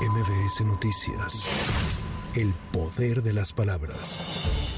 MBS Noticias. El poder de las palabras.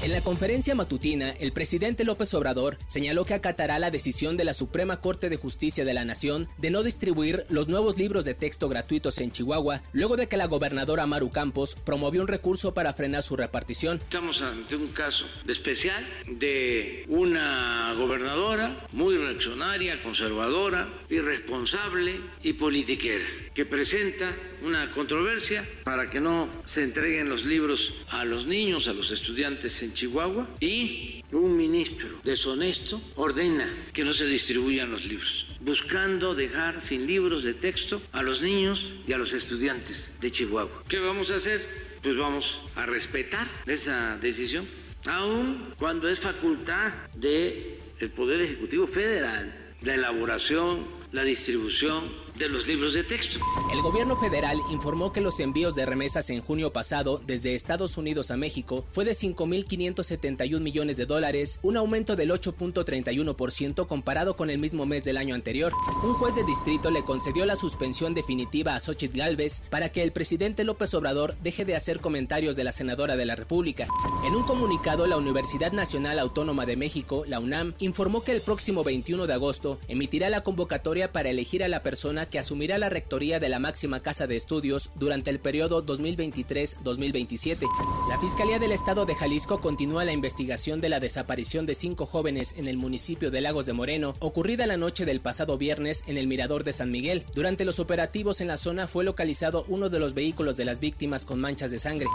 En la conferencia matutina, el presidente López Obrador señaló que acatará la decisión de la Suprema Corte de Justicia de la Nación de no distribuir los nuevos libros de texto gratuitos en Chihuahua, luego de que la gobernadora Maru Campos promovió un recurso para frenar su repartición. Estamos ante un caso especial de una gobernadora muy reaccionaria, conservadora, irresponsable y politiquera, que presenta una controversia para que no se entreguen los libros a los niños, a los estudiantes en Chihuahua y un ministro deshonesto ordena que no se distribuyan los libros, buscando dejar sin libros de texto a los niños y a los estudiantes de Chihuahua. ¿Qué vamos a hacer? Pues vamos a respetar esa decisión, aun cuando es facultad del el Poder Ejecutivo Federal la elaboración, la distribución de los libros de texto. El gobierno federal informó que los envíos de remesas en junio pasado desde Estados Unidos a México fue de 5.571 millones de dólares, un aumento del 8.31% comparado con el mismo mes del año anterior. Un juez de distrito le concedió la suspensión definitiva a Xochitl Galvez para que el presidente López Obrador deje de hacer comentarios de la senadora de la República. En un comunicado, la Universidad Nacional Autónoma de México, la UNAM, informó que el próximo 21 de agosto emitirá la convocatoria para elegir a la persona que asumirá la rectoría de la máxima casa de estudios durante el periodo 2023-2027. La Fiscalía del Estado de Jalisco continúa la investigación de la desaparición de cinco jóvenes en el municipio de Lagos de Moreno, ocurrida la noche del pasado viernes en el Mirador de San Miguel. Durante los operativos en la zona fue localizado uno de los vehículos de las víctimas con manchas de sangre.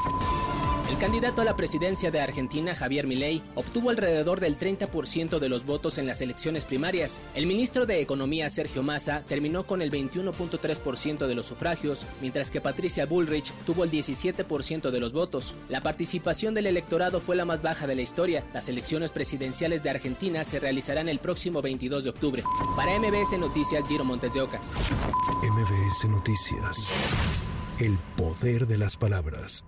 El candidato a la presidencia de Argentina, Javier Milei, obtuvo alrededor del 30% de los votos en las elecciones primarias. El ministro de Economía, Sergio Massa, terminó con el 21.3% de los sufragios, mientras que Patricia Bullrich tuvo el 17% de los votos. La participación del electorado fue la más baja de la historia. Las elecciones presidenciales de Argentina se realizarán el próximo 22 de octubre. Para MBS Noticias, Giro Montes de Oca. MBS Noticias. El poder de las palabras.